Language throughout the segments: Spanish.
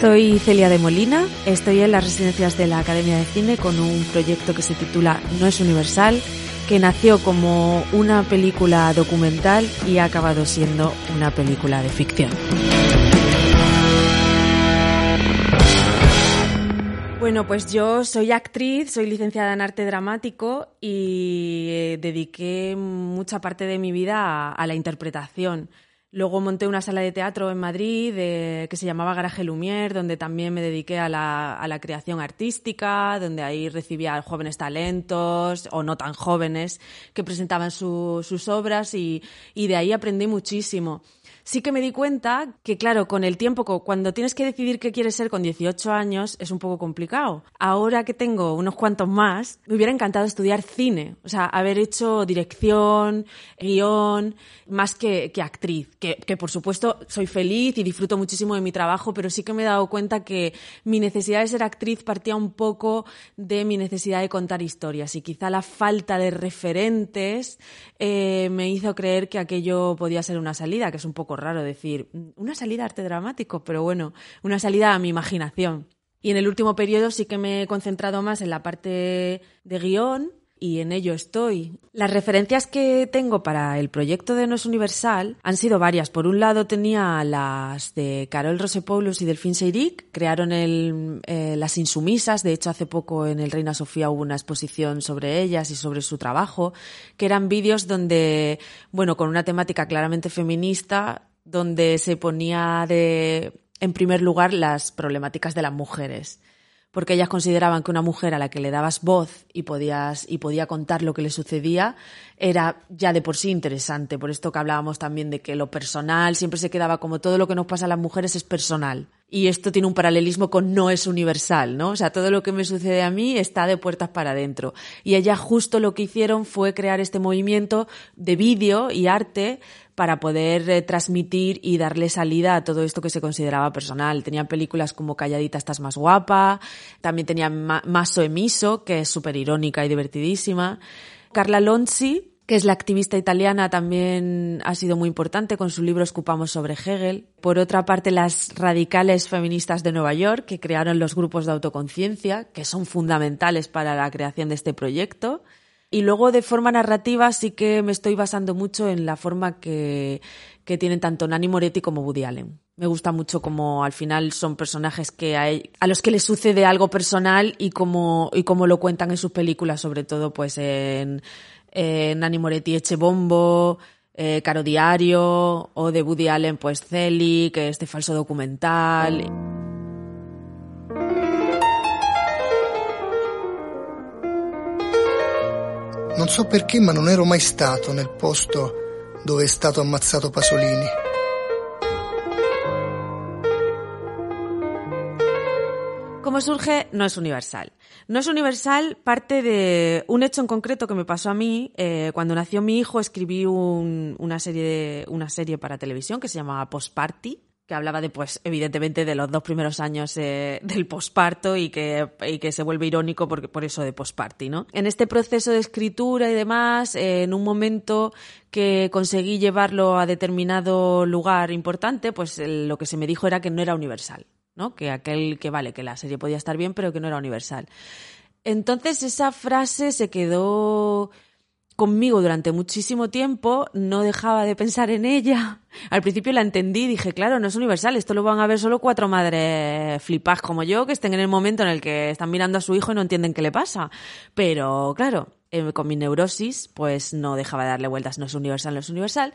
Soy Celia de Molina, estoy en las residencias de la Academia de Cine con un proyecto que se titula No es Universal, que nació como una película documental y ha acabado siendo una película de ficción. Bueno, pues yo soy actriz, soy licenciada en arte dramático y eh, dediqué mucha parte de mi vida a, a la interpretación. Luego monté una sala de teatro en Madrid que se llamaba Garaje Lumière, donde también me dediqué a la, a la creación artística, donde ahí recibía jóvenes talentos o no tan jóvenes que presentaban su- sus obras y, y de ahí aprendí muchísimo. Sí que me di cuenta que, claro, con el tiempo, cuando tienes que decidir qué quieres ser con 18 años, es un poco complicado. Ahora que tengo unos cuantos más, me hubiera encantado estudiar cine, o sea, haber hecho dirección, guion, más que, actriz. Que, que, por supuesto soy feliz y disfruto muchísimo de mi trabajo, pero sí que me he dado cuenta que mi necesidad de ser actriz partía un poco de mi necesidad de contar historias y quizá la falta de referentes eh, me hizo creer que aquello podía ser una salida, que es un poco raro decir "Mm, una salida a arte dramático, pero bueno, una salida a mi imaginación. Y en el último periodo sí que me he concentrado más en la parte de guion y en ello estoy. Las referencias que tengo para el proyecto de No es Universal han sido varias. Por un lado tenía las de Carol Rosepoulos y Delfín Seyrig, crearon el, eh, Las Insumisas, de hecho hace poco en el Reina Sofía hubo una exposición sobre ellas y sobre su trabajo, que eran vídeos donde, bueno, con una temática claramente feminista, donde se ponía de, en primer lugar las problemáticas de las mujeres porque ellas consideraban que una mujer a la que le dabas voz y podías y podía contar lo que le sucedía era ya de por sí interesante. Por esto que hablábamos también de que lo personal siempre se quedaba como todo lo que nos pasa a las mujeres es personal. Y esto tiene un paralelismo con no es universal, ¿no? O sea, todo lo que me sucede a mí está de puertas para adentro. Y ellas justo lo que hicieron fue crear este movimiento de vídeo y arte para poder eh, transmitir y darle salida a todo esto que se consideraba personal. Tenían películas como Calladita estás más guapa, también tenían Ma- Maso Emiso, que es súper irónica y divertidísima. Carla Lonzi, que es la activista italiana, también ha sido muy importante con su libro Escupamos sobre Hegel. Por otra parte, las radicales feministas de Nueva York, que crearon los grupos de autoconciencia, que son fundamentales para la creación de este proyecto. Y luego de forma narrativa sí que me estoy basando mucho en la forma que, que tienen tanto Nani Moretti como Woody Allen. Me gusta mucho como al final son personajes que a, e- a los que les sucede algo personal y como, y como lo cuentan en sus películas, sobre todo pues en, en Moretti Eche Bombo, eh, Caro Diario, o de Woody Allen pues Celi, que es este falso documental. Non so perché, ma non ero mai stato nel posto dove è stato ammazzato Pasolini. ¿Cómo surge? No es universal. No es universal parte de un hecho en concreto que me pasó a mí. Eh, cuando nació mi hijo escribí un- una, serie de- una serie para televisión que se llamaba Postparty, que hablaba de, pues, evidentemente, de los dos primeros años eh, del posparto y que, y que se vuelve irónico porque, por eso de postparty, ¿no? En este proceso de escritura y demás, eh, en un momento que conseguí llevarlo a determinado lugar importante, pues lo que se me dijo era que no era universal, ¿no? Que aquel que vale, que la serie podía estar bien, pero que no era universal. Entonces esa frase se quedó conmigo durante muchísimo tiempo, no dejaba de pensar en ella. Al principio la entendí, dije, claro, no es universal, esto lo van a ver solo cuatro madres flipas como yo, que estén en el momento en el que están mirando a su hijo y no entienden qué le pasa. Pero, claro, eh, con mi neurosis, pues no dejaba de darle vueltas, no es universal, no es universal.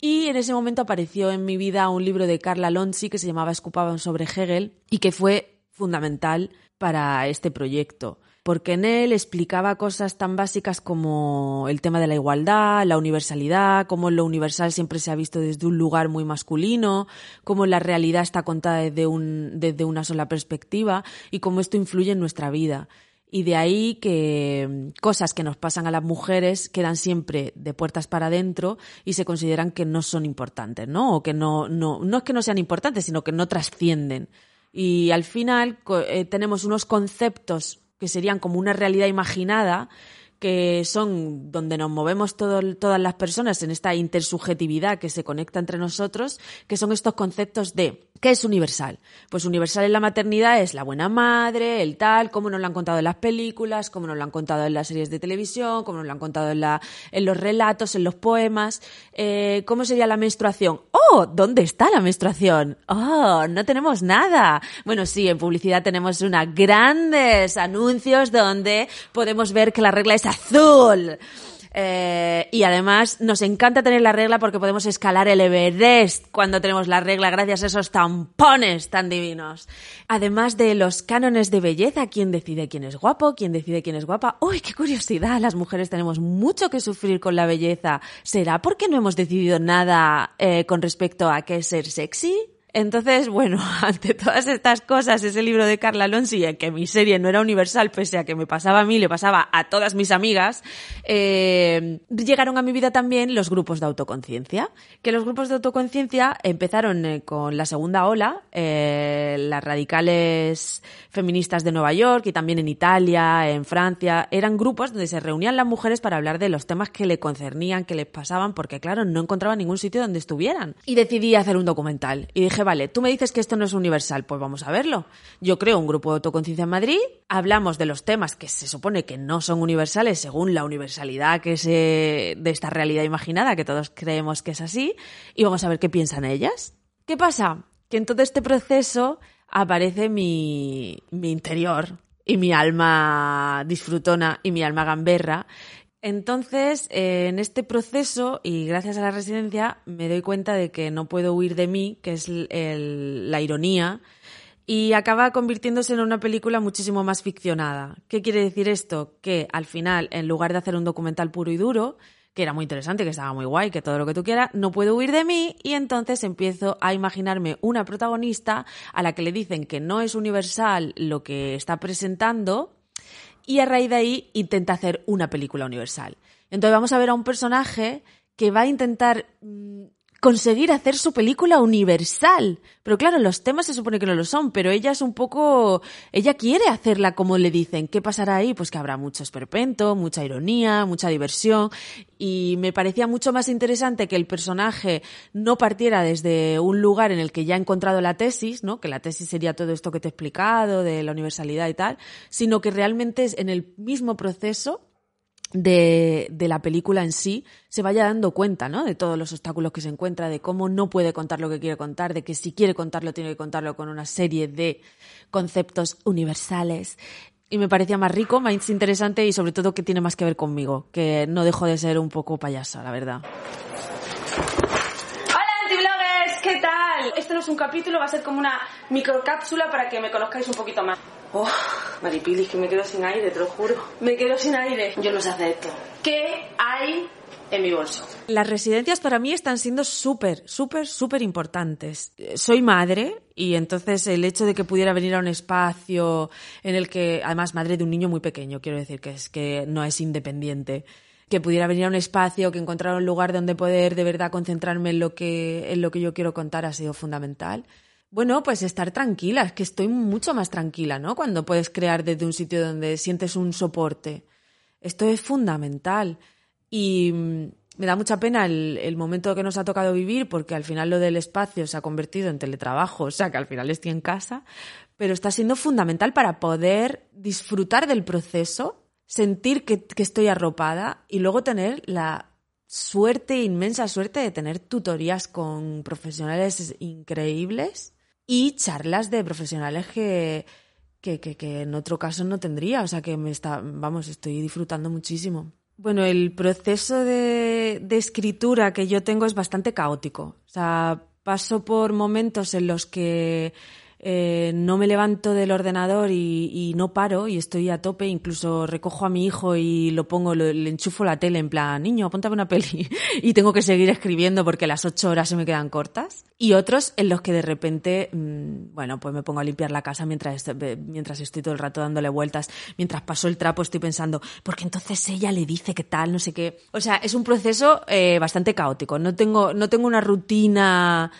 Y en ese momento apareció en mi vida un libro de Carla Lonzi que se llamaba Escupaban sobre Hegel y que fue fundamental para este proyecto. Porque en él explicaba cosas tan básicas como el tema de la igualdad, la universalidad, cómo lo universal siempre se ha visto desde un lugar muy masculino, cómo la realidad está contada desde, un, desde una sola perspectiva y cómo esto influye en nuestra vida. Y de ahí que mm, cosas que nos pasan a las mujeres quedan siempre de puertas para adentro y se consideran que no son importantes, ¿no? O que no, no, no es que no sean importantes, sino que no trascienden. Y al final eh, tenemos unos conceptos que serían como una realidad imaginada que son donde nos movemos todas las personas en esta intersubjetividad que se conecta entre nosotros, que son estos conceptos de ¿qué es universal? Pues universal en la maternidad es la buena madre, el tal, como nos lo han contado en las películas, como nos lo han contado en las series de televisión, como nos lo han contado en, la, en los relatos, en los poemas. Eh, ¿Cómo sería la menstruación? ¡Oh! ¿Dónde está la menstruación? ¡Oh! No tenemos nada. Bueno, sí, en publicidad tenemos unos grandes anuncios donde podemos ver que la regla es azul. Eh, y además nos encanta tener la regla porque podemos escalar el Everest cuando tenemos la regla gracias a esos tampones tan divinos. Además de los cánones de belleza, quién decide quién es guapo, quién decide quién es guapa. ¡Uy, qué curiosidad! Las mujeres tenemos mucho que sufrir con la belleza. ¿Será porque no hemos decidido nada eh, con respecto a qué es ser sexy? Entonces, bueno, ante todas estas cosas, ese libro de Carla Alonso, y que mi serie no era universal, pese a que me pasaba a mí, le pasaba a todas mis amigas, eh, llegaron a mi vida también los grupos de autoconciencia. Que los grupos de autoconciencia empezaron eh, con la segunda ola, eh, las radicales feministas de Nueva York y también en Italia, en Francia, eran grupos donde se reunían las mujeres para hablar de los temas que le concernían, que les pasaban, porque claro, no encontraban ningún sitio donde estuvieran. Y decidí hacer un documental. Y dije, vale, tú me dices que esto no es universal, pues vamos a verlo. Yo creo un grupo de autoconciencia en Madrid, hablamos de los temas que se supone que no son universales según la universalidad que es de esta realidad imaginada, que todos creemos que es así, y vamos a ver qué piensan ellas. ¿Qué pasa? Que en todo este proceso aparece mi, mi interior y mi alma disfrutona y mi alma gamberra entonces, eh, en este proceso y gracias a la residencia, me doy cuenta de que no puedo huir de mí, que es la ironía, y acaba convirtiéndose en una película muchísimo más ficcionada. ¿Qué quiere decir esto? Que al final, en lugar de hacer un documental puro y duro, que era muy interesante, que estaba muy guay, que todo lo que tú quieras, no puedo huir de mí y entonces empiezo a imaginarme una protagonista a la que le dicen que no es universal lo que está presentando y a raíz de ahí intenta hacer una película universal. Entonces vamos a ver a un personaje que va a intentar mm, conseguir hacer su película universal. Pero claro, los temas se supone que no lo son, pero ella es un poco, ella quiere hacerla como le dicen. ¿Qué pasará ahí? Pues que habrá mucho esperpento, mucha ironía, mucha diversión. Y me parecía mucho más interesante que el personaje no partiera desde un lugar en el que ya ha encontrado la tesis, ¿no? Que la tesis sería todo esto que te he explicado, de la universalidad y tal, sino que realmente es en el mismo proceso de, de, la película en sí se vaya dando cuenta, ¿no? De todos los obstáculos que se encuentra, de cómo no puede contar lo que quiere contar, de que si quiere contarlo tiene que contarlo con una serie de conceptos universales. Y me parecía más rico, más interesante y sobre todo que tiene más que ver conmigo, que no dejo de ser un poco payasa, la verdad. Hola antibloggers, ¿qué tal? Esto no es un capítulo, va a ser como una microcápsula para que me conozcáis un poquito más. Oh, Maripili, que me quedo sin aire, te lo juro. Me quedo sin aire. Yo no sé hacer esto. ¿Qué hay en mi bolso? Las residencias para mí están siendo súper, súper, súper importantes. Soy madre y entonces el hecho de que pudiera venir a un espacio en el que, además, madre de un niño muy pequeño, quiero decir que es que no es independiente que pudiera venir a un espacio, que encontrara un lugar donde poder de verdad concentrarme en lo que, en lo que yo quiero contar ha sido fundamental. Bueno, pues estar tranquila, es que estoy mucho más tranquila, ¿no? Cuando puedes crear desde un sitio donde sientes un soporte. Esto es fundamental. Y mm, me da mucha pena el, momento que nos ha tocado vivir, porque al final lo del espacio se ha convertido en teletrabajo, o sea que al final estoy en casa, pero está siendo fundamental para poder disfrutar del proceso, sentir que, que estoy arropada y luego tener la suerte, inmensa suerte de tener tutorías con profesionales increíbles y charlas de profesionales que, que, que, en otro caso no tendría. O sea que me está, vamos, estoy disfrutando muchísimo. Bueno, el proceso de, de escritura que yo tengo es bastante caótico. O sea, paso por momentos en los que eh, no me levanto del ordenador y, no paro y estoy a tope, incluso recojo a mi hijo y lo pongo, le enchufo la tele en plan, niño, apúntame una peli y tengo que seguir escribiendo porque las ocho horas se me quedan cortas. Y otros en los que de repente, mm, bueno, pues me pongo a limpiar la casa mientras, mientras estoy todo el rato dándole vueltas, mientras paso el trapo estoy pensando, porque entonces ella le dice que tal, no sé qué. O sea, es un proceso eh, bastante caótico. No tengo, no tengo una rutina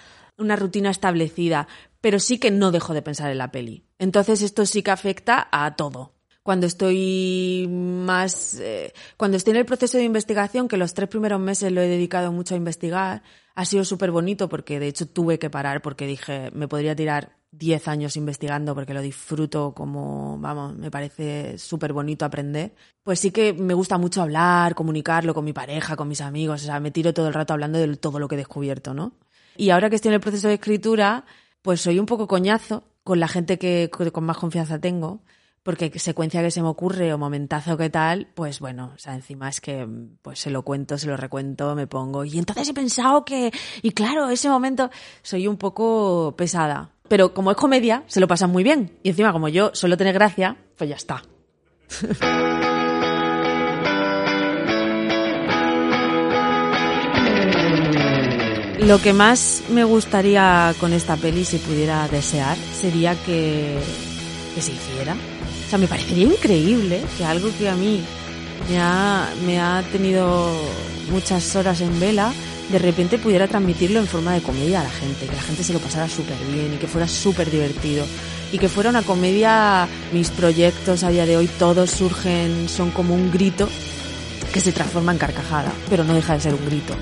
una rutina establecida, pero sí que no dejo de pensar en la peli. Entonces esto sí que afecta a todo. Cuando estoy más, eh, cuando estoy en el proceso de investigación, que los tres primeros meses lo he dedicado mucho a investigar, ha sido súper bonito porque de hecho tuve que parar porque dije, me podría tirar diez años investigando porque lo disfruto como, vamos, me parece súper bonito aprender. Pues sí que me gusta mucho hablar, comunicarlo con mi pareja, con mis amigos, o sea, me tiro todo el rato hablando de todo lo que he descubierto, ¿no? Y ahora que estoy en el proceso de escritura, pues soy un poco coñazo con la gente que con más confianza tengo, porque secuencia que se me ocurre o momentazo que tal, pues bueno, o sea, encima es que pues se lo cuento, se lo recuento, me pongo, y entonces he pensado que, y claro, ese momento soy un poco pesada. Pero como es comedia, se lo pasan muy bien. Y encima, como yo suelo tener gracia, pues ya está. Lo que más me gustaría con esta peli, si pudiera desear, sería que, se hiciera. O sea, me parecería increíble que algo que a mí me ha, me ha tenido muchas horas en vela, de repente pudiera transmitirlo en forma de comedia a la gente, que la gente se lo pasara súper bien y que fuera súper divertido. Y que fuera una comedia, mis proyectos a día de hoy todos surgen, son como un grito que se transforma en carcajada, pero no deja de ser un grito.